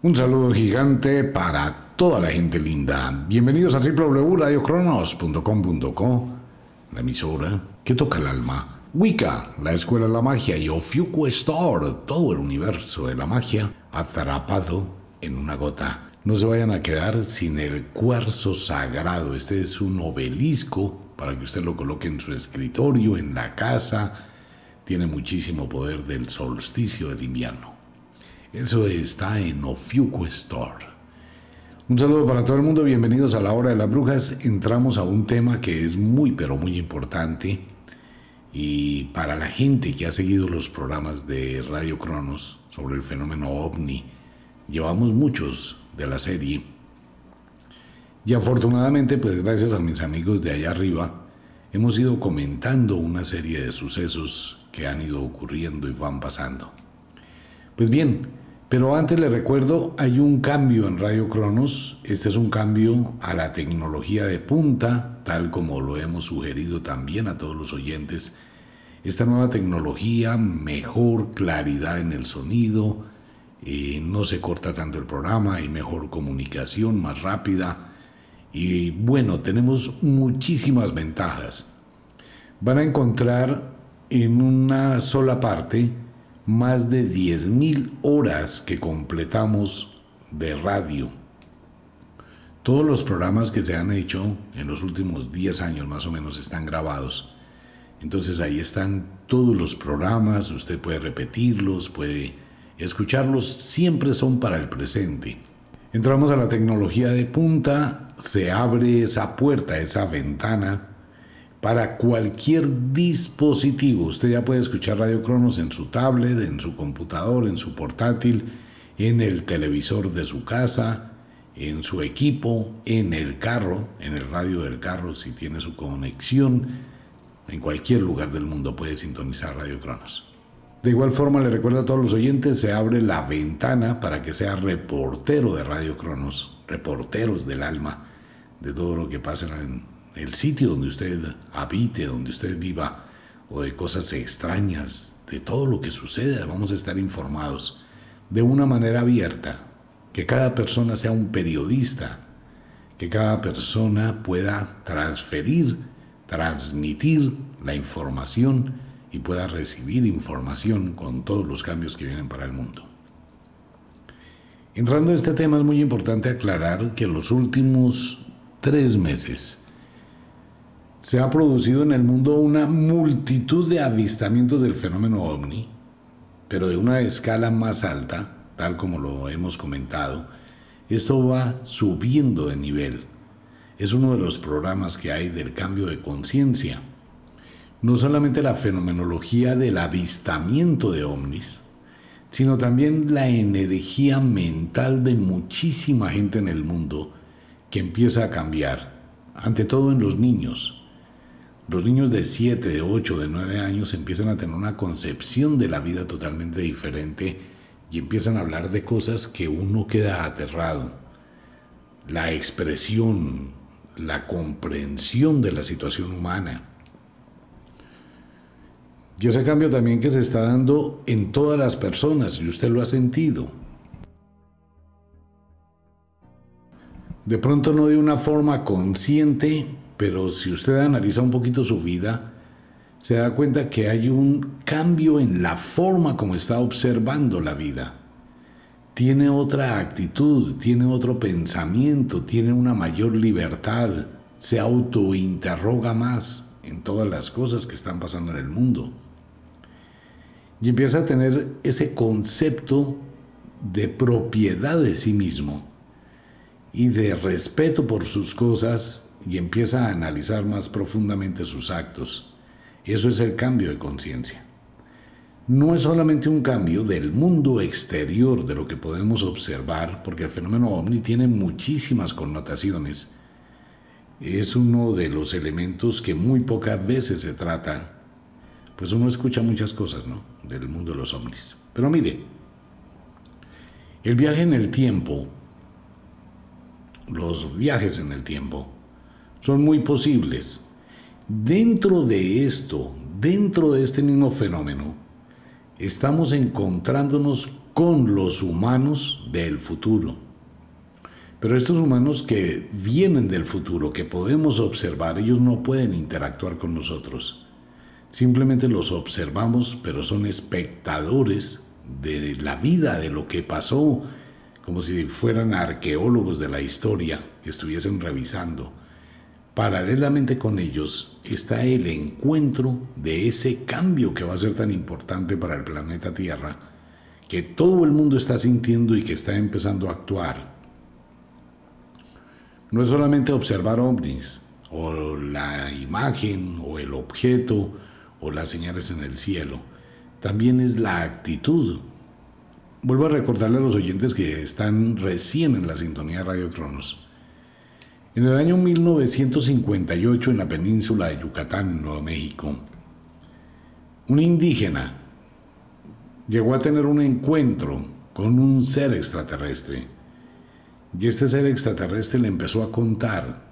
Un saludo gigante para toda la gente linda. Bienvenidos a www.radiocronos.com.co, la emisora que toca el alma. Wicca, la escuela de la magia y Ofiuco Store, todo el universo de la magia atrapado en una gota. No se vayan a quedar sin el cuarzo sagrado. Este es un obelisco para que usted lo coloque en su escritorio, en la casa. Tiene muchísimo poder del solsticio del invierno. Eso está en Ofiuco Store. Un saludo para todo el mundo, bienvenidos a la hora de las brujas. Entramos a un tema que es muy pero muy importante y para la gente que ha seguido los programas de Radio Cronos sobre el fenómeno ovni, llevamos muchos de la serie y afortunadamente pues gracias a mis amigos de allá arriba hemos ido comentando una serie de sucesos que han ido ocurriendo y van pasando. Pues bien, pero antes le recuerdo, hay un cambio en Radio Cronos. Este es un cambio a la tecnología de punta, tal como lo hemos sugerido también a todos los oyentes. Esta nueva tecnología, mejor claridad en el sonido, eh, no se corta tanto el programa, hay mejor comunicación, más rápida. Y bueno, tenemos muchísimas ventajas. Van a encontrar en una sola parte más de 10.000 horas que completamos de radio. Todos los programas que se han hecho en los últimos 10 años más o menos están grabados. Entonces ahí están todos los programas, usted puede repetirlos, puede escucharlos, siempre son para el presente. Entramos a la tecnología de punta, se abre esa puerta, esa ventana para cualquier dispositivo. Usted ya puede escuchar Radio Cronos en su tablet, en su computador, en su portátil, en el televisor de su casa, en su equipo, en el carro, en el radio del carro si tiene su conexión. En cualquier lugar del mundo puede sintonizar Radio Cronos. De igual forma le recuerdo a todos los oyentes, se abre la ventana para que sea reportero de Radio Cronos, reporteros del alma, de todo lo que pasa en el sitio donde usted habite, donde usted viva, o de cosas extrañas, de todo lo que sucede, vamos a estar informados de una manera abierta, que cada persona sea un periodista, que cada persona pueda transferir, transmitir la información y pueda recibir información con todos los cambios que vienen para el mundo. Entrando en este tema es muy importante aclarar que los últimos tres meses se ha producido en el mundo una multitud de avistamientos del fenómeno ovni, pero de una escala más alta, tal como lo hemos comentado. Esto va subiendo de nivel. Es uno de los programas que hay del cambio de conciencia. No solamente la fenomenología del avistamiento de ovnis, sino también la energía mental de muchísima gente en el mundo que empieza a cambiar, ante todo en los niños los niños de 7, de 8, de 9 años empiezan a tener una concepción de la vida totalmente diferente y empiezan a hablar de cosas que uno queda aterrado. La expresión, la comprensión de la situación humana. Y ese cambio también que se está dando en todas las personas, y usted lo ha sentido. De pronto no de una forma consciente, pero si usted analiza un poquito su vida, se da cuenta que hay un cambio en la forma como está observando la vida. Tiene otra actitud, tiene otro pensamiento, tiene una mayor libertad, se autointerroga más en todas las cosas que están pasando en el mundo. Y empieza a tener ese concepto de propiedad de sí mismo y de respeto por sus cosas y empieza a analizar más profundamente sus actos. Eso es el cambio de conciencia. No es solamente un cambio del mundo exterior de lo que podemos observar, porque el fenómeno ovni tiene muchísimas connotaciones. Es uno de los elementos que muy pocas veces se trata, pues uno escucha muchas cosas, ¿no? Del mundo de los ovnis. Pero mire, el viaje en el tiempo, los viajes en el tiempo, son muy posibles. Dentro de esto, dentro de este mismo fenómeno, estamos encontrándonos con los humanos del futuro. Pero estos humanos que vienen del futuro, que podemos observar, ellos no pueden interactuar con nosotros. Simplemente los observamos, pero son espectadores de la vida, de lo que pasó, como si fueran arqueólogos de la historia que estuviesen revisando. Paralelamente con ellos está el encuentro de ese cambio que va a ser tan importante para el planeta Tierra, que todo el mundo está sintiendo y que está empezando a actuar. No es solamente observar ovnis, o la imagen, o el objeto, o las señales en el cielo. También es la actitud. Vuelvo a recordarle a los oyentes que están recién en la sintonía de Radio Cronos. En el año 1958, en la península de Yucatán, Nuevo México, un indígena llegó a tener un encuentro con un ser extraterrestre. Y este ser extraterrestre le empezó a contar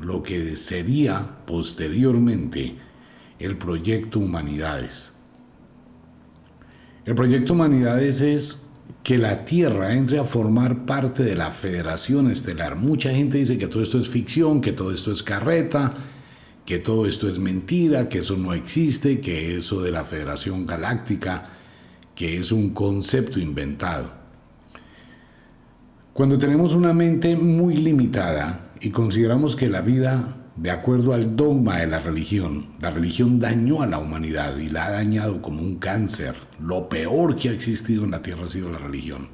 lo que sería posteriormente el proyecto Humanidades. El proyecto Humanidades es que la Tierra entre a formar parte de la Federación Estelar. Mucha gente dice que todo esto es ficción, que todo esto es carreta, que todo esto es mentira, que eso no existe, que eso de la Federación Galáctica, que es un concepto inventado. Cuando tenemos una mente muy limitada y consideramos que la vida de acuerdo al dogma de la religión, la religión dañó a la humanidad y la ha dañado como un cáncer. Lo peor que ha existido en la Tierra ha sido la religión.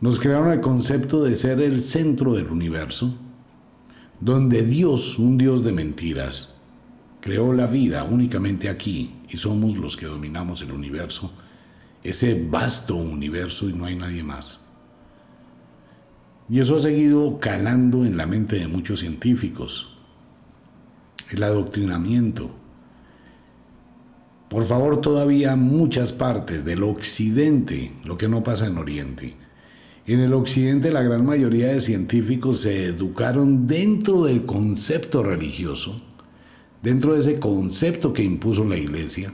Nos crearon el concepto de ser el centro del universo, donde Dios, un Dios de mentiras, creó la vida únicamente aquí y somos los que dominamos el universo, ese vasto universo y no hay nadie más. Y eso ha seguido calando en la mente de muchos científicos. El adoctrinamiento. Por favor, todavía muchas partes del occidente, lo que no pasa en Oriente. En el occidente la gran mayoría de científicos se educaron dentro del concepto religioso, dentro de ese concepto que impuso la iglesia,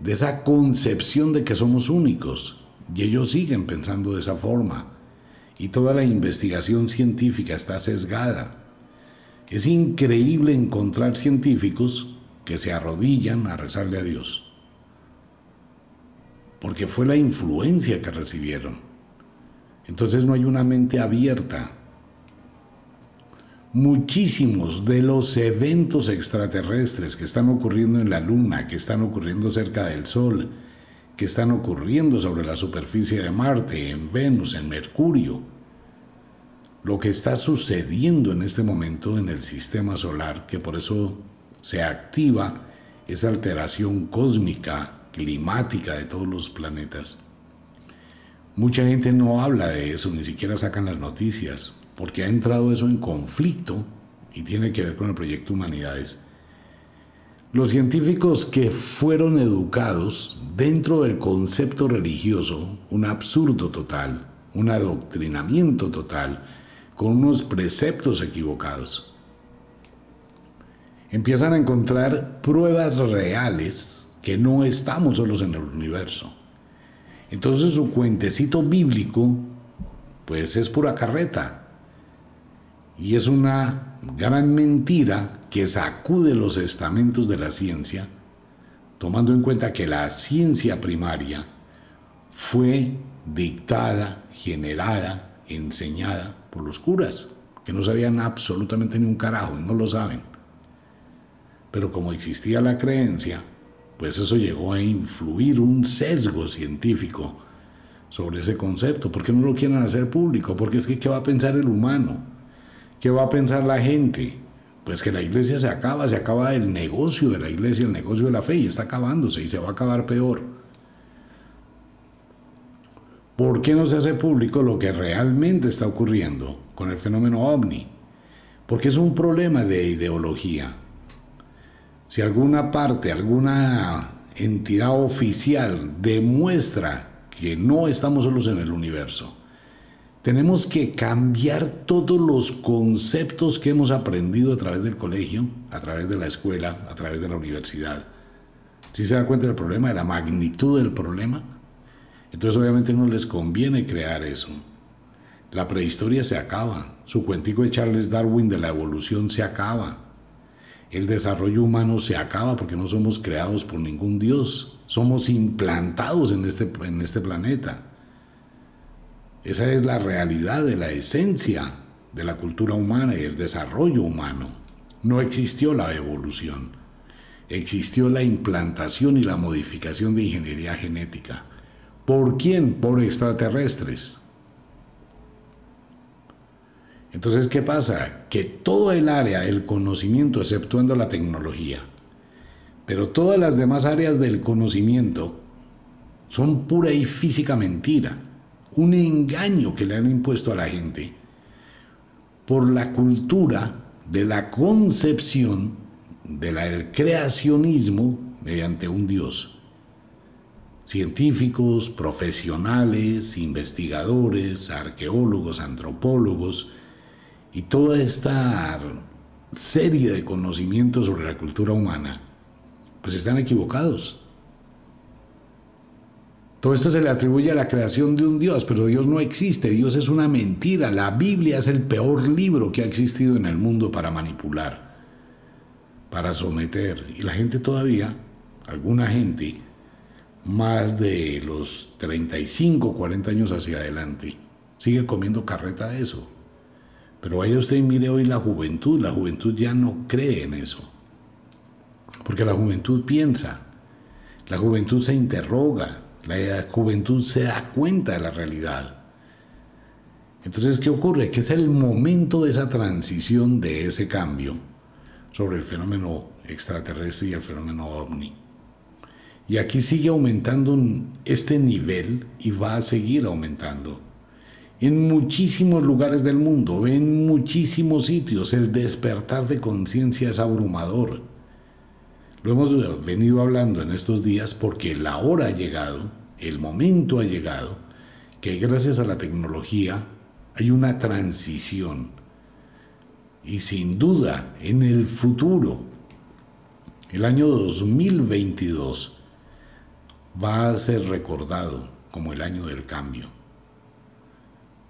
de esa concepción de que somos únicos. Y ellos siguen pensando de esa forma y toda la investigación científica está sesgada. Es increíble encontrar científicos que se arrodillan a rezarle a Dios, porque fue la influencia que recibieron. Entonces no hay una mente abierta. Muchísimos de los eventos extraterrestres que están ocurriendo en la Luna, que están ocurriendo cerca del Sol, que están ocurriendo sobre la superficie de Marte, en Venus, en Mercurio. Lo que está sucediendo en este momento en el sistema solar, que por eso se activa esa alteración cósmica, climática de todos los planetas. Mucha gente no habla de eso, ni siquiera sacan las noticias, porque ha entrado eso en conflicto y tiene que ver con el proyecto Humanidades. Los científicos que fueron educados dentro del concepto religioso, un absurdo total, un adoctrinamiento total, con unos preceptos equivocados, empiezan a encontrar pruebas reales que no estamos solos en el universo. Entonces su cuentecito bíblico, pues es pura carreta. Y es una gran mentira que sacude los estamentos de la ciencia, tomando en cuenta que la ciencia primaria fue dictada, generada, enseñada por los curas, que no sabían absolutamente ni un carajo no lo saben. Pero como existía la creencia, pues eso llegó a influir un sesgo científico sobre ese concepto. ¿Por qué no lo quieren hacer público? Porque es que ¿qué va a pensar el humano? ¿Qué va a pensar la gente? Pues que la iglesia se acaba, se acaba el negocio de la iglesia, el negocio de la fe, y está acabándose y se va a acabar peor. ¿Por qué no se hace público lo que realmente está ocurriendo con el fenómeno ovni? Porque es un problema de ideología. Si alguna parte, alguna entidad oficial demuestra que no estamos solos en el universo, tenemos que cambiar todos los conceptos que hemos aprendido a través del colegio, a través de la escuela, a través de la universidad. Si se da cuenta del problema, de la magnitud del problema, entonces obviamente no les conviene crear eso. La prehistoria se acaba, su cuentico de Charles Darwin de la evolución se acaba. El desarrollo humano se acaba porque no somos creados por ningún Dios, somos implantados en este, en este planeta. Esa es la realidad de la esencia de la cultura humana y el desarrollo humano. No existió la evolución, existió la implantación y la modificación de ingeniería genética. ¿Por quién? Por extraterrestres. Entonces, ¿qué pasa? Que todo el área del conocimiento, exceptuando la tecnología, pero todas las demás áreas del conocimiento son pura y física mentira, un engaño que le han impuesto a la gente por la cultura de la concepción del creacionismo mediante un Dios. Científicos, profesionales, investigadores, arqueólogos, antropólogos y toda esta serie de conocimientos sobre la cultura humana, pues están equivocados. Todo esto se le atribuye a la creación de un Dios, pero Dios no existe, Dios es una mentira. La Biblia es el peor libro que ha existido en el mundo para manipular, para someter. Y la gente todavía, alguna gente, más de los 35, 40 años hacia adelante, sigue comiendo carreta de eso. Pero vaya usted y mire hoy la juventud, la juventud ya no cree en eso. Porque la juventud piensa, la juventud se interroga, la juventud se da cuenta de la realidad. Entonces, ¿qué ocurre? Que es el momento de esa transición, de ese cambio sobre el fenómeno extraterrestre y el fenómeno ovni. Y aquí sigue aumentando este nivel y va a seguir aumentando. En muchísimos lugares del mundo, en muchísimos sitios, el despertar de conciencia es abrumador. Lo hemos venido hablando en estos días porque la hora ha llegado, el momento ha llegado, que gracias a la tecnología hay una transición. Y sin duda, en el futuro, el año 2022 va a ser recordado como el año del cambio.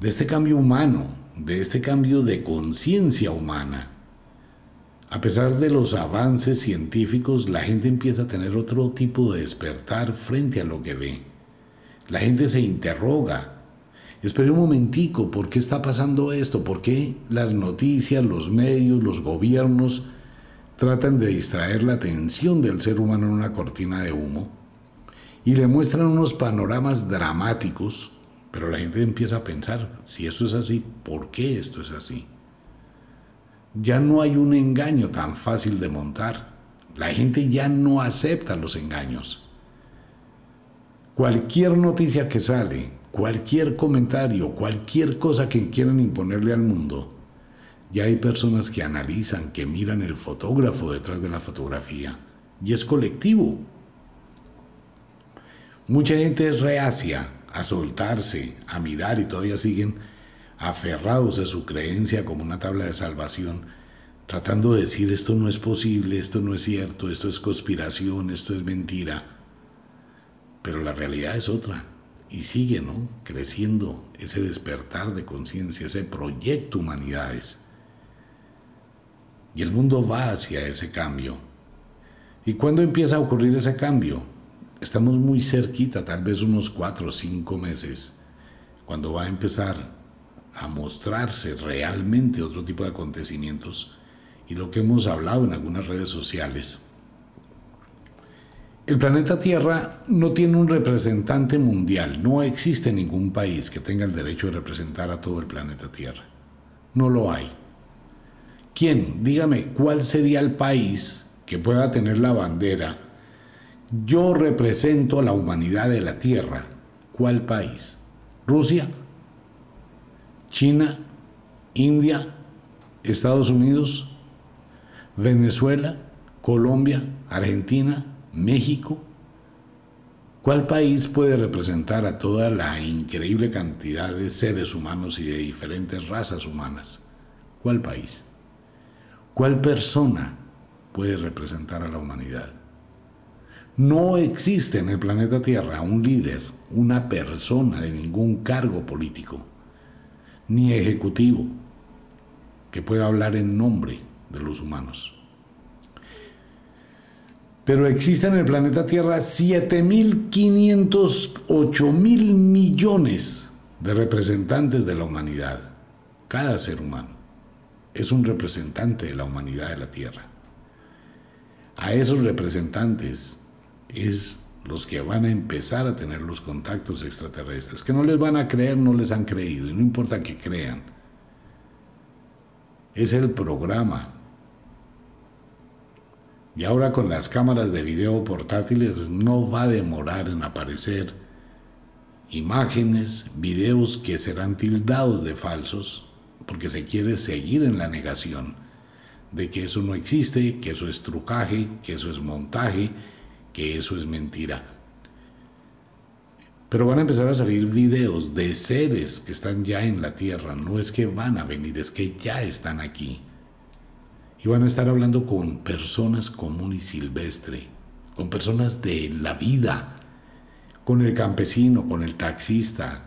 De este cambio humano, de este cambio de conciencia humana a pesar de los avances científicos, la gente empieza a tener otro tipo de despertar frente a lo que ve. La gente se interroga. Espere un momentico, ¿por qué está pasando esto? ¿Por qué las noticias, los medios, los gobiernos tratan de distraer la atención del ser humano en una cortina de humo? Y le muestran unos panoramas dramáticos, pero la gente empieza a pensar, si eso es así, ¿por qué esto es así? Ya no hay un engaño tan fácil de montar. La gente ya no acepta los engaños. Cualquier noticia que sale, cualquier comentario, cualquier cosa que quieran imponerle al mundo, ya hay personas que analizan, que miran el fotógrafo detrás de la fotografía. Y es colectivo. Mucha gente es reacia a soltarse, a mirar y todavía siguen aferrados a su creencia como una tabla de salvación, tratando de decir esto no es posible, esto no es cierto, esto es conspiración, esto es mentira. Pero la realidad es otra. Y sigue, ¿no? Creciendo ese despertar de conciencia, ese proyecto humanidades. Y el mundo va hacia ese cambio. ¿Y cuándo empieza a ocurrir ese cambio? Estamos muy cerquita, tal vez unos cuatro o cinco meses, cuando va a empezar a mostrarse realmente otro tipo de acontecimientos y lo que hemos hablado en algunas redes sociales. El planeta Tierra no tiene un representante mundial, no existe ningún país que tenga el derecho de representar a todo el planeta Tierra. No lo hay. ¿Quién? Dígame, ¿cuál sería el país que pueda tener la bandera? Yo represento a la humanidad de la Tierra. ¿Cuál país? ¿Rusia? China, India, Estados Unidos, Venezuela, Colombia, Argentina, México. ¿Cuál país puede representar a toda la increíble cantidad de seres humanos y de diferentes razas humanas? ¿Cuál país? ¿Cuál persona puede representar a la humanidad? No existe en el planeta Tierra un líder, una persona de ningún cargo político, ni ejecutivo, que pueda hablar en nombre de los humanos. Pero existen en el planeta Tierra 7.500, mil millones de representantes de la humanidad. Cada ser humano es un representante de la humanidad de la Tierra. A esos representantes es los que van a empezar a tener los contactos extraterrestres, que no les van a creer, no les han creído, y no importa que crean. Es el programa y ahora con las cámaras de video portátiles no va a demorar en aparecer imágenes, videos que serán tildados de falsos, porque se quiere seguir en la negación de que eso no existe, que eso es trucaje, que eso es montaje, que eso es mentira. Pero van a empezar a salir videos de seres que están ya en la Tierra. No es que van a venir, es que ya están aquí y van a estar hablando con personas común y silvestre, con personas de la vida, con el campesino, con el taxista,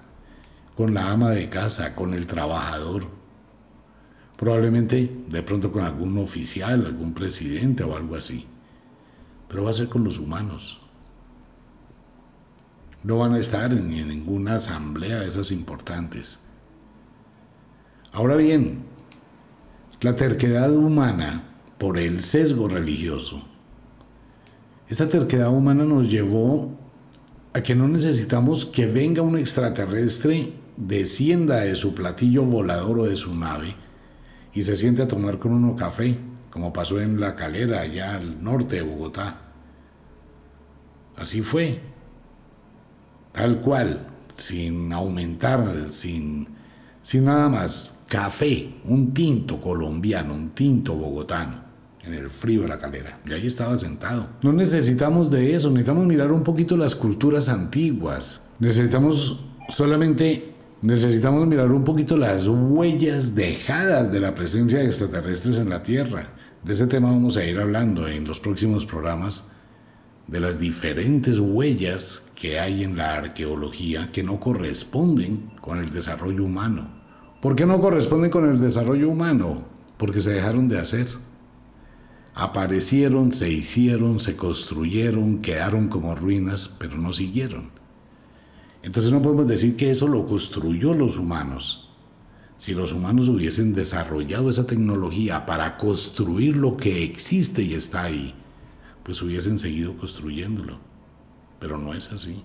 con la ama de casa, con el trabajador. Probablemente de pronto con algún oficial, algún presidente o algo así. Pero va a ser con los humanos. No van a estar en ninguna asamblea de esas importantes. Ahora bien, la terquedad humana por el sesgo religioso. Esta terquedad humana nos llevó a que no necesitamos que venga un extraterrestre, descienda de su platillo volador o de su nave y se siente a tomar con uno café, como pasó en La Calera, allá al norte de Bogotá. Así fue, tal cual, sin aumentar, sin, sin nada más café, un tinto colombiano, un tinto bogotano, en el frío de la calera. Y ahí estaba sentado. No necesitamos de eso, necesitamos mirar un poquito las culturas antiguas. Necesitamos solamente, necesitamos mirar un poquito las huellas dejadas de la presencia de extraterrestres en la Tierra. De ese tema vamos a ir hablando en los próximos programas de las diferentes huellas que hay en la arqueología que no corresponden con el desarrollo humano. ¿Por qué no corresponden con el desarrollo humano? Porque se dejaron de hacer. Aparecieron, se hicieron, se construyeron, quedaron como ruinas, pero no siguieron. Entonces no podemos decir que eso lo construyó los humanos. Si los humanos hubiesen desarrollado esa tecnología para construir lo que existe y está ahí, pues hubiesen seguido construyéndolo. Pero no es así.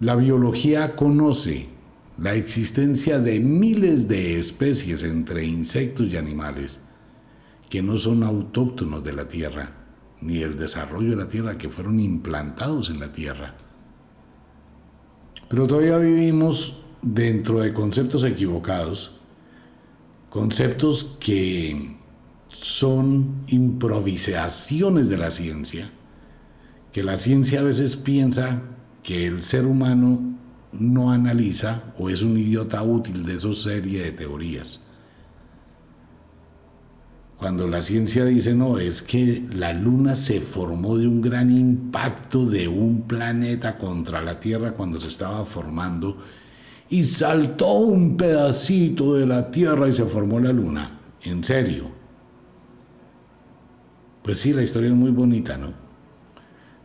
La biología conoce la existencia de miles de especies entre insectos y animales que no son autóctonos de la Tierra, ni el desarrollo de la Tierra, que fueron implantados en la Tierra. Pero todavía vivimos dentro de conceptos equivocados, conceptos que son improvisaciones de la ciencia, que la ciencia a veces piensa que el ser humano no analiza o es un idiota útil de esa serie de teorías. Cuando la ciencia dice no, es que la luna se formó de un gran impacto de un planeta contra la Tierra cuando se estaba formando y saltó un pedacito de la Tierra y se formó la luna. En serio. Pues sí, la historia es muy bonita, ¿no?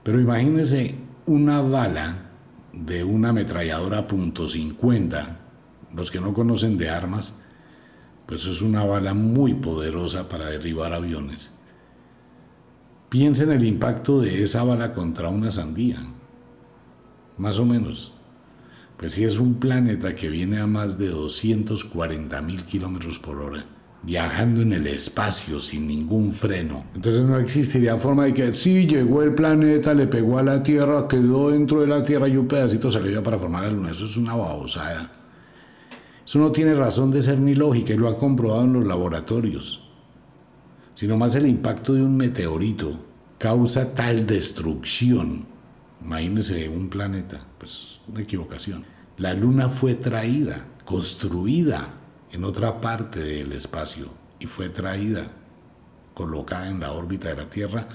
Pero imagínense una bala de una ametralladora .50, los que no conocen de armas, pues es una bala muy poderosa para derribar aviones. Piensen el impacto de esa bala contra una sandía. Más o menos. Pues si es un planeta que viene a más de 240 mil kilómetros por hora viajando en el espacio sin ningún freno. Entonces no existiría forma de que si llegó el planeta, le pegó a la Tierra, quedó dentro de la Tierra y un pedacito dio para formar la Luna. Eso es una babosada. Eso no tiene razón de ser ni lógica y lo han comprobado en los laboratorios. Sino más el impacto de un meteorito causa tal destrucción. Imagínense un planeta, pues una equivocación. La Luna fue traída, construida en otra parte del espacio y fue traída, colocada en la órbita de la Tierra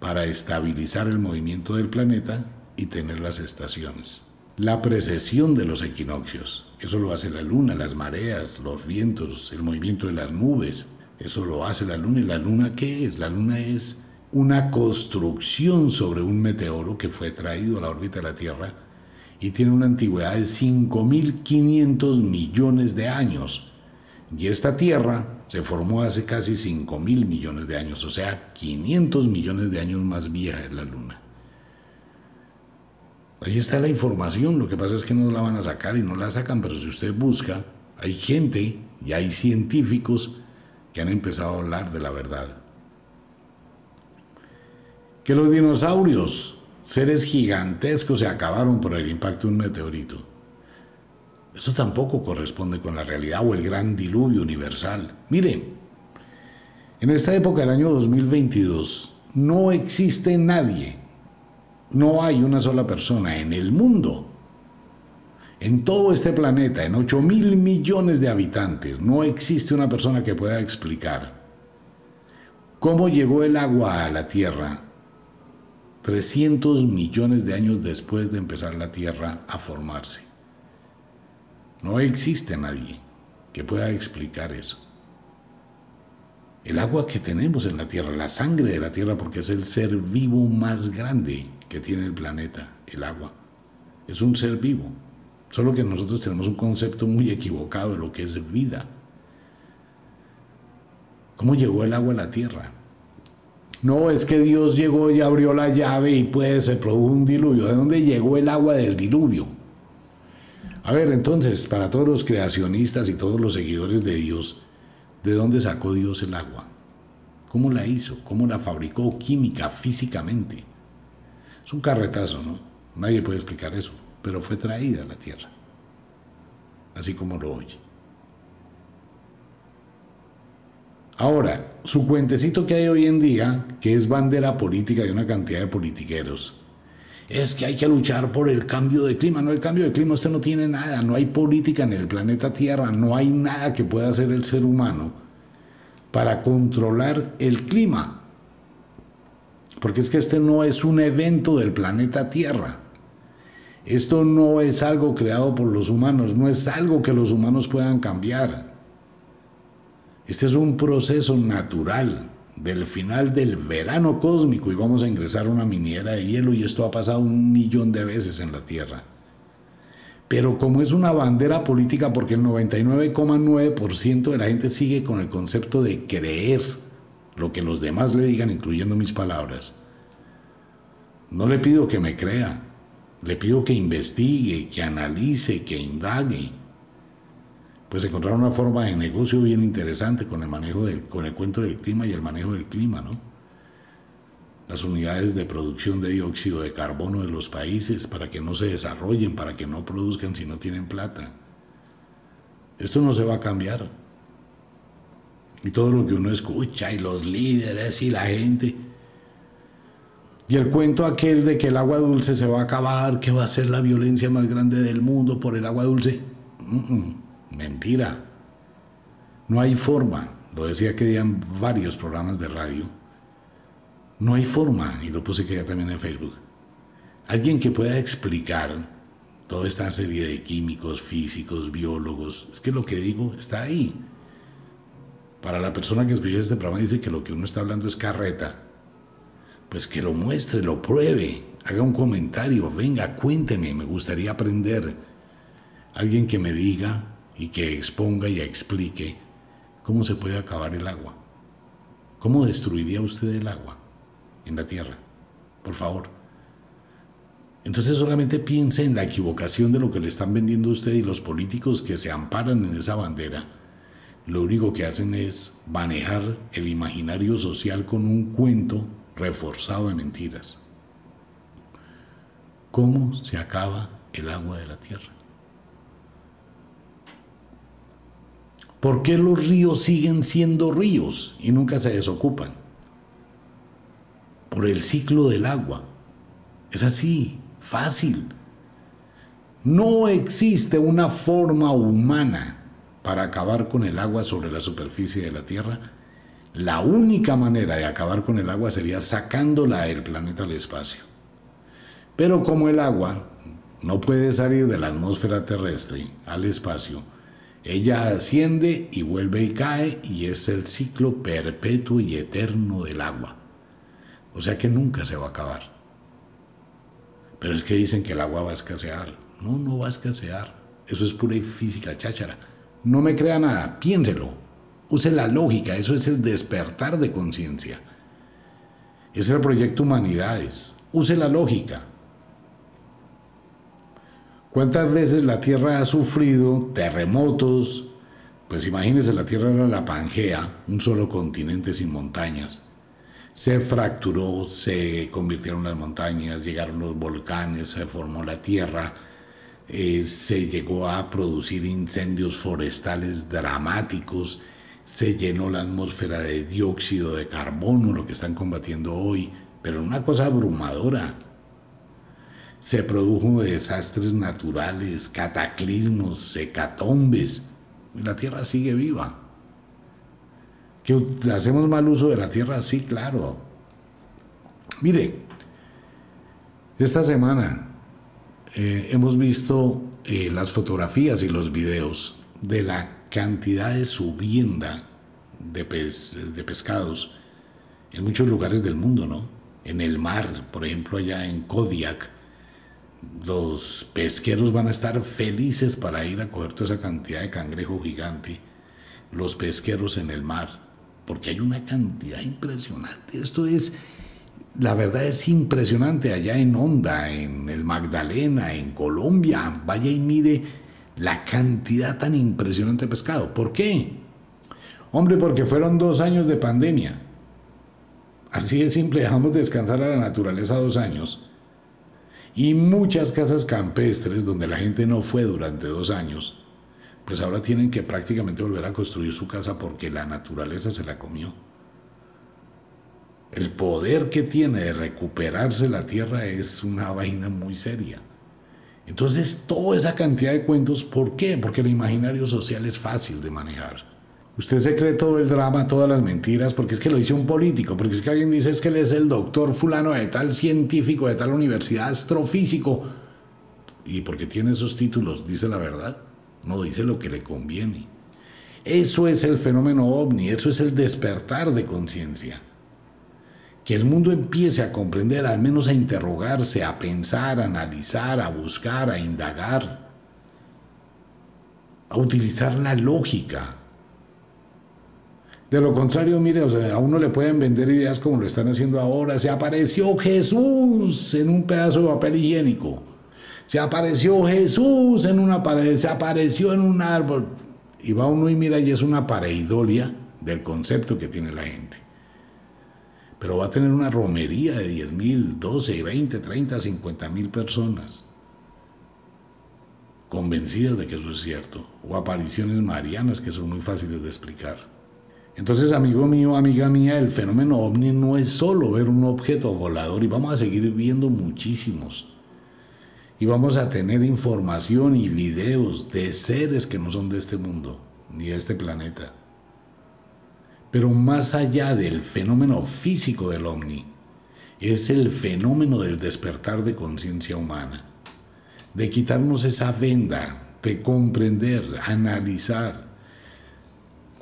para estabilizar el movimiento del planeta y tener las estaciones. La precesión de los equinoccios, eso lo hace la luna, las mareas, los vientos, el movimiento de las nubes, eso lo hace la luna. ¿Y la luna qué es? La luna es una construcción sobre un meteoro que fue traído a la órbita de la Tierra y tiene una antigüedad de 5.500 millones de años. Y esta Tierra se formó hace casi 5.000 millones de años, o sea, 500 millones de años más vieja es la Luna. Ahí está la información, lo que pasa es que no la van a sacar y no la sacan, pero si usted busca, hay gente y hay científicos que han empezado a hablar de la verdad. Que los dinosaurios, seres gigantescos, se acabaron por el impacto de un meteorito. Eso tampoco corresponde con la realidad o el gran diluvio universal. Mire, en esta época del año 2022 no existe nadie, no hay una sola persona en el mundo, en todo este planeta, en 8 mil millones de habitantes, no existe una persona que pueda explicar cómo llegó el agua a la Tierra 300 millones de años después de empezar la Tierra a formarse. No existe nadie que pueda explicar eso. El agua que tenemos en la Tierra, la sangre de la Tierra, porque es el ser vivo más grande que tiene el planeta, el agua. Es un ser vivo. Solo que nosotros tenemos un concepto muy equivocado de lo que es vida. ¿Cómo llegó el agua a la Tierra? No, es que Dios llegó y abrió la llave y pues se produjo un diluvio. ¿De dónde llegó el agua del diluvio? A ver, entonces, para todos los creacionistas y todos los seguidores de Dios, ¿de dónde sacó Dios el agua? ¿Cómo la hizo? ¿Cómo la fabricó química, físicamente? Es un carretazo, ¿no? Nadie puede explicar eso, pero fue traída a la tierra, así como lo oye. Ahora, su cuentecito que hay hoy en día, que es bandera política de una cantidad de politiqueros, es que hay que luchar por el cambio de clima. No, el cambio de clima usted no tiene nada, no hay política en el planeta Tierra, no hay nada que pueda hacer el ser humano para controlar el clima. Porque es que este no es un evento del planeta Tierra. Esto no es algo creado por los humanos, no es algo que los humanos puedan cambiar. Este es un proceso natural del final del verano cósmico y vamos a ingresar a una miniera de hielo y esto ha pasado un millón de veces en la Tierra. Pero como es una bandera política porque el 99,9% de la gente sigue con el concepto de creer lo que los demás le digan, incluyendo mis palabras, no le pido que me crea, le pido que investigue, que analice, que indague pues encontrar una forma de negocio bien interesante con el manejo del, con el cuento del clima y el manejo del clima, ¿no? Las unidades de producción de dióxido de carbono de los países para que no se desarrollen, para que no produzcan si no tienen plata. Esto no se va a cambiar. Y todo lo que uno escucha y los líderes y la gente. Y el cuento aquel de que el agua dulce se va a acabar, que va a ser la violencia más grande del mundo por el agua dulce. Mentira. No hay forma, lo decía que en varios programas de radio, no hay forma, y lo puse que ya también en Facebook, alguien que pueda explicar toda esta serie de químicos, físicos, biólogos, es que lo que digo está ahí. Para la persona que escucha este programa dice que lo que uno está hablando es carreta, pues que lo muestre, lo pruebe, haga un comentario, venga, cuénteme, me gustaría aprender. Alguien que me diga y que exponga y explique cómo se puede acabar el agua. ¿Cómo destruiría usted el agua en la tierra? Por favor. Entonces solamente piense en la equivocación de lo que le están vendiendo a usted y los políticos que se amparan en esa bandera. Lo único que hacen es manejar el imaginario social con un cuento reforzado de mentiras. ¿Cómo se acaba el agua de la tierra? ¿Por qué los ríos siguen siendo ríos y nunca se desocupan? Por el ciclo del agua. Es así, fácil. No existe una forma humana para acabar con el agua sobre la superficie de la Tierra La única manera de acabar con el agua sería sacándola del planeta al espacio. Pero como el agua no puede salir de la atmósfera terrestre al espacio, ella asciende y vuelve y cae y es el ciclo perpetuo y eterno del agua. O sea que nunca se va a acabar. Pero es que dicen que el agua va a escasear. No, no va a escasear. Eso es pura física cháchara. No me crea nada, piénselo. Use la lógica, eso es el despertar de conciencia. Es el proyecto Humanidades. Use la lógica. ¿Cuántas veces la Tierra ha sufrido terremotos? Pues imagínense, la Tierra era la Pangea, un solo continente sin montañas. Se fracturó, se convirtieron las montañas, llegaron los volcanes, se formó la Tierra, eh, se llegó a producir incendios forestales dramáticos, se llenó la atmósfera de dióxido de carbono, lo que están combatiendo hoy, pero una cosa abrumadora. Se produjo desastres naturales, cataclismos, secatombes. la Tierra sigue viva. ¿Que hacemos mal uso de la Tierra? Sí, claro. Mire, esta semana eh, hemos visto eh, las fotografías y los videos de la cantidad de subienda de, de pescados en muchos lugares del mundo, ¿no? En el mar, por ejemplo, allá en Kodiak, los pesqueros van a estar felices para ir a coger toda esa cantidad de cangrejo gigante, los pesqueros en el mar, porque hay una cantidad impresionante. Esto es, la verdad es impresionante allá en Honda, en el Magdalena, en Colombia. Vaya y mire la cantidad tan impresionante de pescado. ¿Por qué? Hombre, porque fueron dos años de pandemia. Así de simple, dejamos descansar a la naturaleza dos años. Y muchas casas campestres donde la gente no fue durante dos años, pues ahora tienen que prácticamente volver a construir su casa porque la naturaleza se la comió. El poder que tiene de recuperarse la tierra es una vaina muy seria. Entonces, toda esa cantidad de cuentos, ¿por qué? Porque el imaginario social es fácil de manejar. Usted se cree todo el drama, todas las mentiras, porque es que lo dice un político, porque es que alguien dice es que él es el doctor fulano de tal científico, de tal universidad, astrofísico, y porque tiene esos títulos, dice la verdad, no dice lo que le conviene. Eso es el fenómeno ovni, eso es el despertar de conciencia que el mundo empiece a comprender, al menos a interrogarse, a pensar, a analizar, a buscar, a indagar, a utilizar la lógica. De lo contrario, mire, a uno le pueden vender ideas como lo están haciendo ahora. Se apareció Jesús en un pedazo de papel higiénico. Se apareció Jesús en una pared. Se apareció en un árbol. Y va uno y mira y es una pareidolia del concepto que tiene la gente pero va a tener una romería de 10 mil, 12, 20, 30, 50 mil personas convencidas de que eso es cierto, o apariciones marianas que son muy fáciles de explicar. Entonces, amigo mío, amiga mía, el fenómeno ovni no es solo ver un objeto volador y vamos a seguir viendo muchísimos. Y vamos a tener información y videos de seres que no son de este mundo, ni de este planeta. Pero más allá del fenómeno físico del ovni, es el fenómeno del despertar de conciencia humana, de quitarnos esa venda, de comprender, analizar.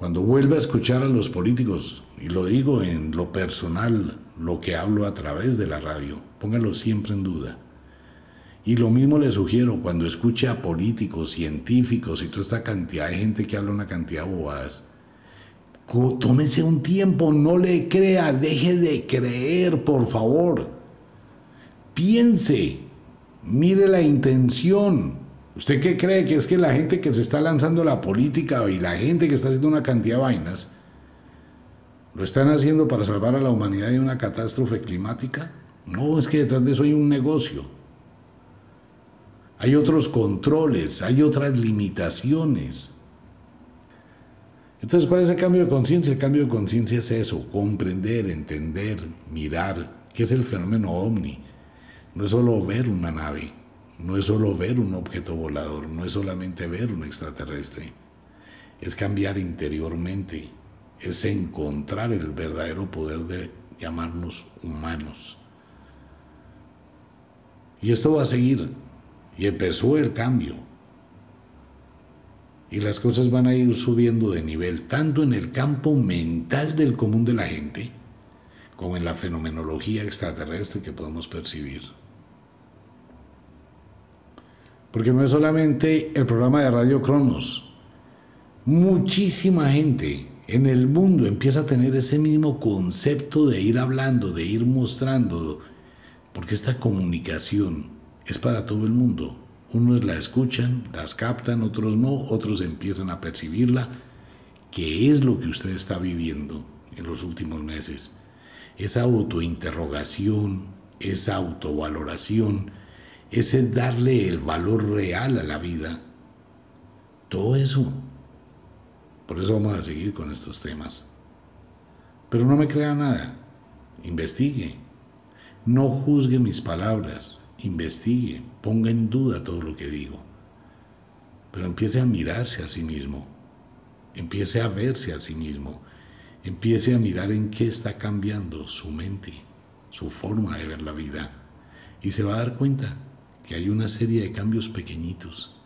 Cuando vuelva a escuchar a los políticos, y lo digo en lo personal, lo que hablo a través de la radio, póngalo siempre en duda. Y lo mismo le sugiero cuando escuche a políticos, científicos y toda esta cantidad de gente que habla una cantidad de bobadas Tómese un tiempo, no le crea, deje de creer, por favor. Piense, mire la intención. ¿Usted qué cree que es que la gente que se está lanzando la política y la gente que está haciendo una cantidad de vainas, lo están haciendo para salvar a la humanidad de una catástrofe climática? No, es que detrás de eso hay un negocio. Hay otros controles, hay otras limitaciones. Entonces, ¿cuál es el cambio de conciencia? El cambio de conciencia es eso, comprender, entender, mirar, qué es el fenómeno ovni. No es solo ver una nave, no es solo ver un objeto volador, no es solamente ver un extraterrestre. Es cambiar interiormente, es encontrar el verdadero poder de llamarnos humanos. Y esto va a seguir. Y empezó el cambio. Y las cosas van a ir subiendo de nivel, tanto en el campo mental del común de la gente, como en la fenomenología extraterrestre que podemos percibir. Porque no es solamente el programa de Radio Cronos. Muchísima gente en el mundo empieza a tener ese mismo concepto de ir hablando, de ir mostrando, porque esta comunicación es para todo el mundo. Unos la escuchan, las captan, otros no, otros empiezan a percibirla, que es lo que usted está viviendo en los últimos meses. Esa autointerrogación, esa autovaloración, ese darle el valor real a la vida, todo eso. Por eso vamos a seguir con estos temas. Pero no me crea nada, investigue, no juzgue mis palabras, investigue, ponga en duda todo lo que digo, pero empiece a mirarse a sí mismo, empiece a verse a sí mismo, empiece a mirar en qué está cambiando su mente, su forma de ver la vida, y se va a dar cuenta que hay una serie de cambios pequeñitos,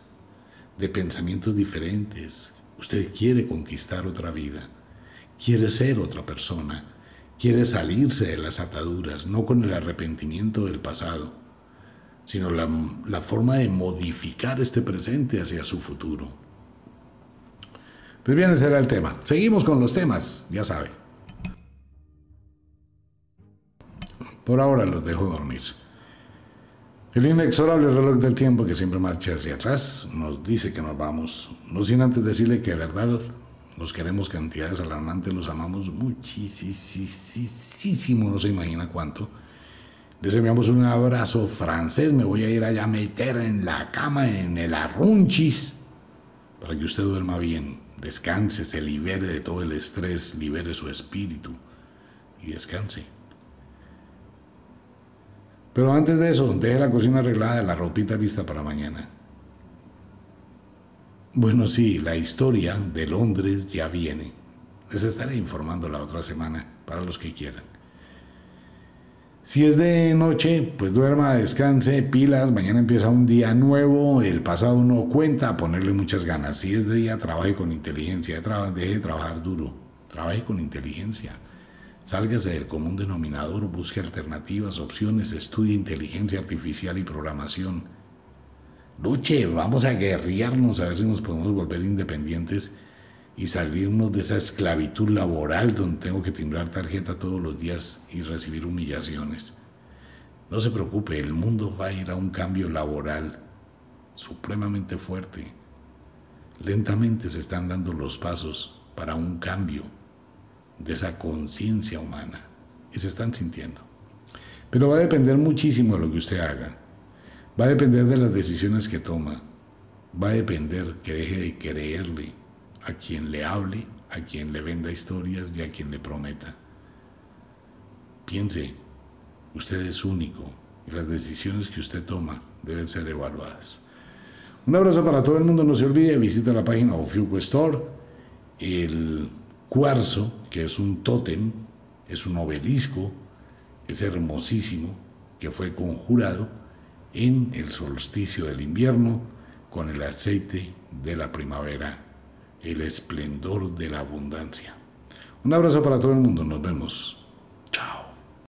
de pensamientos diferentes. Usted quiere conquistar otra vida, quiere ser otra persona, quiere salirse de las ataduras, no con el arrepentimiento del pasado, sino la, la, forma de modificar este presente hacia su futuro. Pues bien, ese era el tema. Seguimos con los temas, ya sabe. Por ahora los dejo dormir. El inexorable reloj del tiempo que siempre marcha hacia atrás nos dice que nos vamos, no sin antes decirle que de verdad los queremos cantidades alarmantes, los amamos muchísimo, no se imagina cuánto. Les enviamos un abrazo francés, me voy a ir allá a meter en la cama, en el arrunchis, para que usted duerma bien, descanse, se libere de todo el estrés, libere su espíritu y descanse. Pero antes de eso, deje la cocina arreglada, la ropita lista para mañana. Bueno, sí, la historia de Londres ya viene. Les estaré informando la otra semana para los que quieran. Si es de noche, pues duerma, descanse, pilas, mañana empieza un día nuevo, el pasado no cuenta, ponerle muchas ganas. Si es de día, trabaje con inteligencia, deje de trabajar duro, trabaje con inteligencia. Sálgase del común denominador, busque alternativas, opciones, estudie inteligencia artificial y programación Luche, vamos a guerrearnos a ver si nos podemos volver independientes y salirnos de esa esclavitud laboral donde tengo que timbrar tarjeta todos los días y recibir humillaciones. No se preocupe, el mundo va a ir a un cambio laboral supremamente fuerte. Lentamente se están dando los pasos para un cambio de esa conciencia humana y se están sintiendo. Pero va a depender muchísimo de lo que usted haga. Va a depender de las decisiones que toma. Va a depender que deje de creerle a quien le hable, a quien le venda historias y a quien le prometa. Piense, usted es único y las decisiones que usted toma deben ser evaluadas. Un abrazo para todo el mundo, no se olvide, visita la página Ofiuco Store. El cuarzo, que es un tótem, es un obelisco, es hermosísimo, que fue conjurado en el solsticio del invierno con el aceite de la primavera, el esplendor de la abundancia. Un abrazo para todo el mundo, nos vemos.